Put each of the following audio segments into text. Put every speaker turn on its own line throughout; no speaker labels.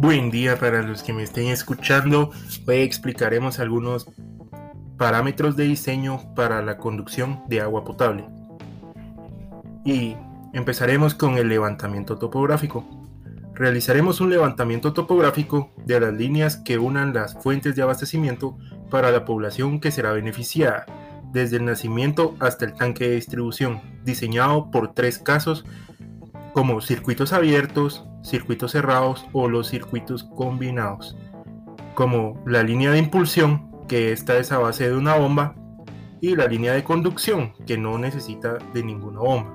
Buen día para los que me estén escuchando. Hoy explicaremos algunos parámetros de diseño para la conducción de agua potable. Y empezaremos con el levantamiento topográfico. Realizaremos un levantamiento topográfico de las líneas que unan las fuentes de abastecimiento para la población que será beneficiada, desde el nacimiento hasta el tanque de distribución, diseñado por tres casos como circuitos abiertos, circuitos cerrados o los circuitos combinados, como la línea de impulsión, que esta es a base de una bomba, y la línea de conducción, que no necesita de ninguna bomba.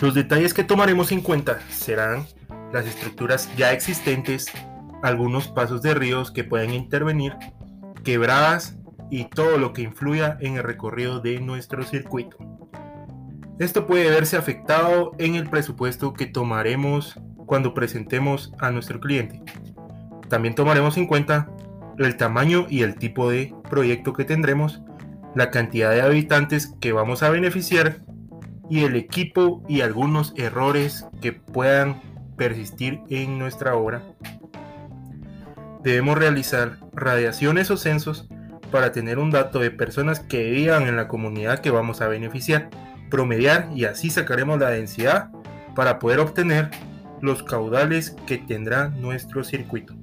Los detalles que tomaremos en cuenta serán las estructuras ya existentes, algunos pasos de ríos que puedan intervenir, quebradas y todo lo que influya en el recorrido de nuestro circuito. Esto puede verse afectado en el presupuesto que tomaremos cuando presentemos a nuestro cliente. También tomaremos en cuenta el tamaño y el tipo de proyecto que tendremos, la cantidad de habitantes que vamos a beneficiar y el equipo y algunos errores que puedan persistir en nuestra obra. Debemos realizar radiaciones o censos para tener un dato de personas que vivan en la comunidad que vamos a beneficiar, promediar y así sacaremos la densidad para poder obtener los caudales que tendrá nuestro circuito.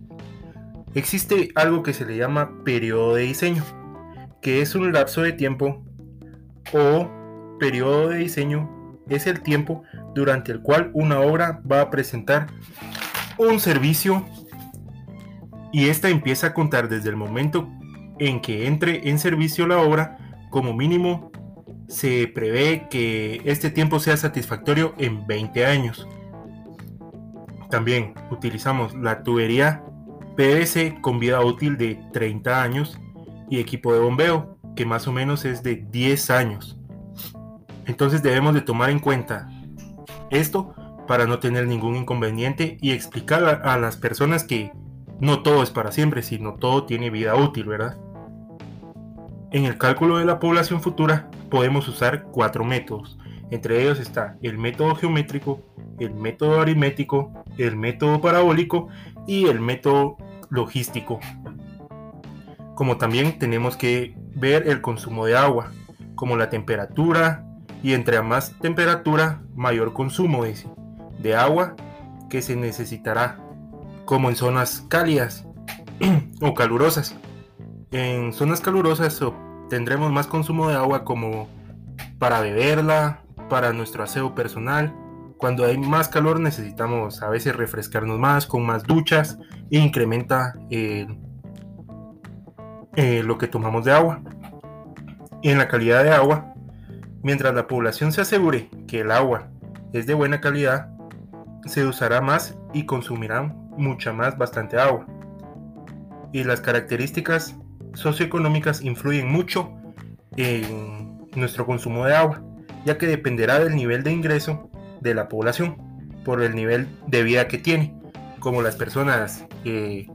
Existe algo que se le llama periodo de diseño, que es un lapso de tiempo o periodo de diseño es el tiempo durante el cual una obra va a presentar un servicio y esta empieza a contar desde el momento en que entre en servicio la obra, como mínimo se prevé que este tiempo sea satisfactorio en 20 años. También utilizamos la tubería PVC con vida útil de 30 años y equipo de bombeo que más o menos es de 10 años. Entonces debemos de tomar en cuenta esto para no tener ningún inconveniente y explicar a, las personas que no todo es para siempre, sino todo tiene vida útil, ¿verdad? En el cálculo de la población futura podemos usar cuatro métodos. Entre ellos está el método geométrico, el método aritmético, el método parabólico y el método logístico. Como también tenemos que ver el consumo de agua, como la temperatura, y entre más temperatura, mayor consumo de agua que se necesitará, como en zonas cálidas o calurosas. En zonas calurosas tendremos más consumo de agua como para beberla, para nuestro aseo personal. Cuando hay más calor necesitamos a veces refrescarnos más con más duchas e incrementa eh, eh, lo que tomamos de agua. Y en la calidad de agua Mientras la población se asegure que el agua es de buena calidad, se usará más y consumirá mucha más bastante agua. Y las características socioeconómicas influyen mucho en nuestro consumo de agua, ya que dependerá del nivel de ingreso de la población por el nivel de vida que tiene, como las personas que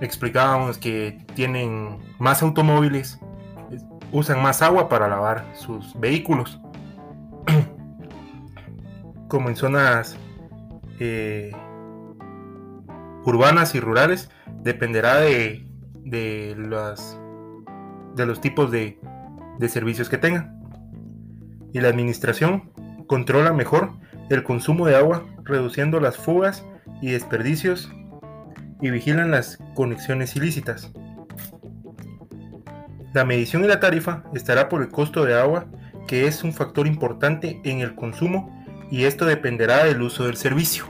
explicábamos que tienen más automóviles usan más agua para lavar sus vehículos. Como en zonas eh, urbanas y rurales, dependerá de, de, los, de los tipos de, de servicios que tengan. Y la administración controla mejor el consumo de agua, reduciendo las fugas y desperdicios y vigilan las conexiones ilícitas. La medición y la tarifa estará por el costo de agua, que es un factor importante en el consumo y esto dependerá del uso del servicio.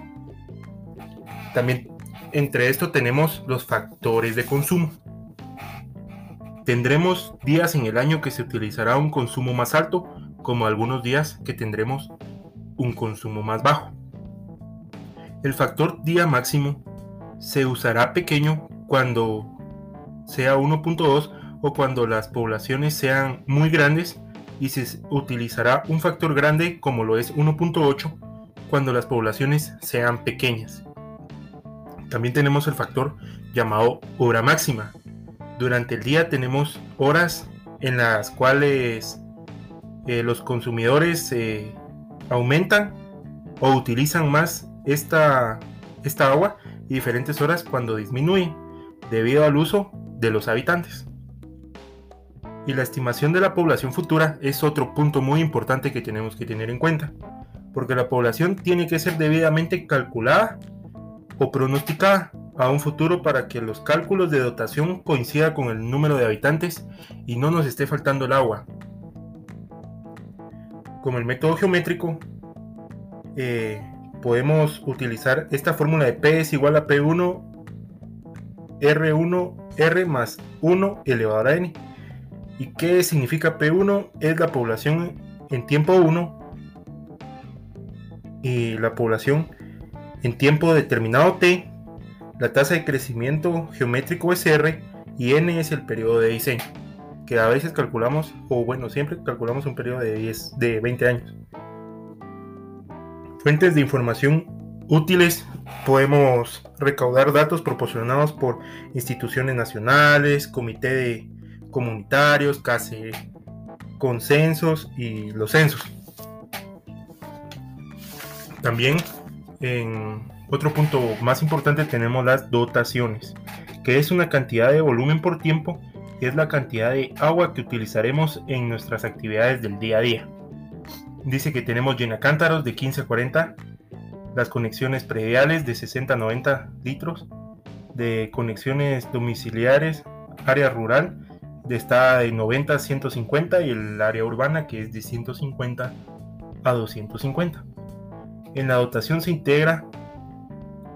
También entre esto tenemos los factores de consumo. Tendremos días en el año que se utilizará un consumo más alto, como algunos días que tendremos un consumo más bajo. El factor día máximo se usará pequeño cuando sea 1.2 o cuando las poblaciones sean muy grandes y se utilizará un factor grande como lo es 1.8 cuando las poblaciones sean pequeñas. También tenemos el factor llamado hora máxima. Durante el día tenemos horas en las cuales eh, los consumidores eh, aumentan o utilizan más esta, esta agua y diferentes horas cuando disminuye debido al uso de los habitantes. Y la estimación de la población futura es otro punto muy importante que tenemos que tener en cuenta, porque la población tiene que ser debidamente calculada o pronosticada a un futuro para que los cálculos de dotación coincidan con el número de habitantes y no nos esté faltando el agua. Como el método geométrico, eh, podemos utilizar esta fórmula de P es igual a P1 R1 R más 1 elevado a N ¿Y qué significa P1? Es la población en tiempo 1 y la población en tiempo determinado T, la tasa de crecimiento geométrico es R y N es el periodo de diseño, que a veces calculamos, o bueno, siempre calculamos un periodo de, 10, de 20 años. Fuentes de información útiles podemos recaudar datos proporcionados por instituciones nacionales, comité de comunitarios, casi consensos y los censos. También en otro punto más importante tenemos las dotaciones, que es una cantidad de volumen por tiempo es la cantidad de agua que utilizaremos en nuestras actividades del día a día. Dice que tenemos llenacántaros de 15 a 40, las conexiones prediales de 60 a 90 litros, de conexiones domiciliares, área rural está de 90 a 150 y el área urbana que es de 150 a 250. En la dotación se integra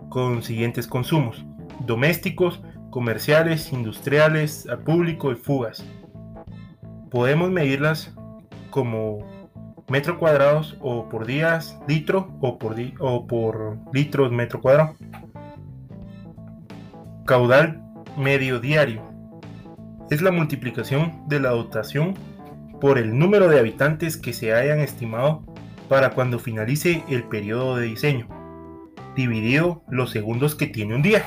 con siguientes consumos, domésticos, comerciales, industriales, al público y fugas. Podemos medirlas como metro cuadrados o por días litro o por, o por litros metro cuadrado. Caudal medio diario es la multiplicación de la dotación por el número de habitantes que se hayan estimado para cuando finalice el periodo de diseño, dividido los segundos que tiene un día.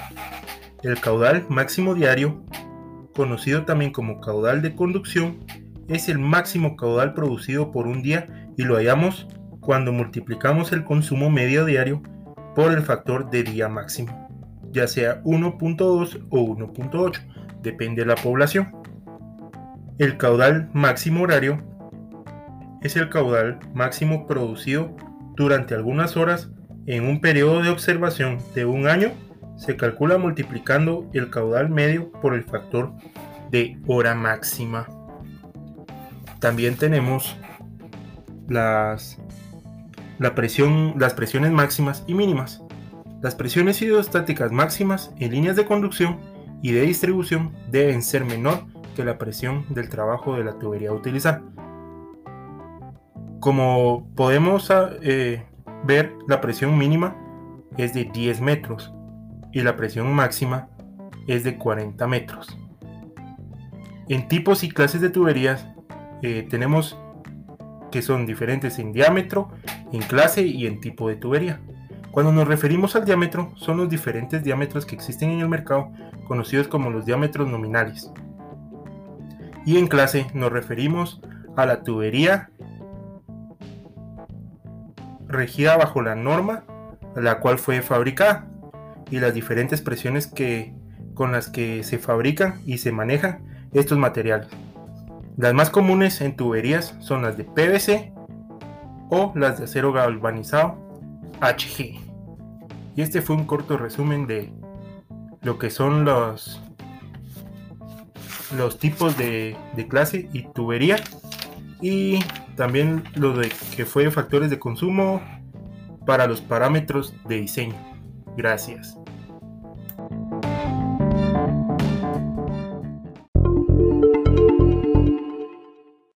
El caudal máximo diario, conocido también como caudal de conducción, es el máximo caudal producido por un día y lo hallamos cuando multiplicamos el consumo medio diario por el factor de día máximo, ya sea 1.2 o 1.8 depende de la población. El caudal máximo horario es el caudal máximo producido durante algunas horas en un periodo de observación de un año. Se calcula multiplicando el caudal medio por el factor de hora máxima. También tenemos las, la presión, las presiones máximas y mínimas. Las presiones hidrostáticas máximas en líneas de conducción y de distribución deben ser menor que la presión del trabajo de la tubería a utilizar. Como podemos ah, eh, ver, la presión mínima es de 10 metros y la presión máxima es de 40 metros. En tipos y clases de tuberías eh, tenemos que son diferentes en diámetro, en clase y en tipo de tubería. Cuando nos referimos al diámetro, son los diferentes diámetros que existen en el mercado, conocidos como los diámetros nominales. Y en clase nos referimos a la tubería regida bajo la norma a la cual fue fabricada y las diferentes presiones que, con las que se fabrican y se manejan estos materiales. Las más comunes en tuberías son las de PVC o las de acero galvanizado HG. Y este fue un corto resumen de lo que son los, los tipos de, de clase y tubería. Y también lo de que fue factores de consumo para los parámetros de diseño. Gracias.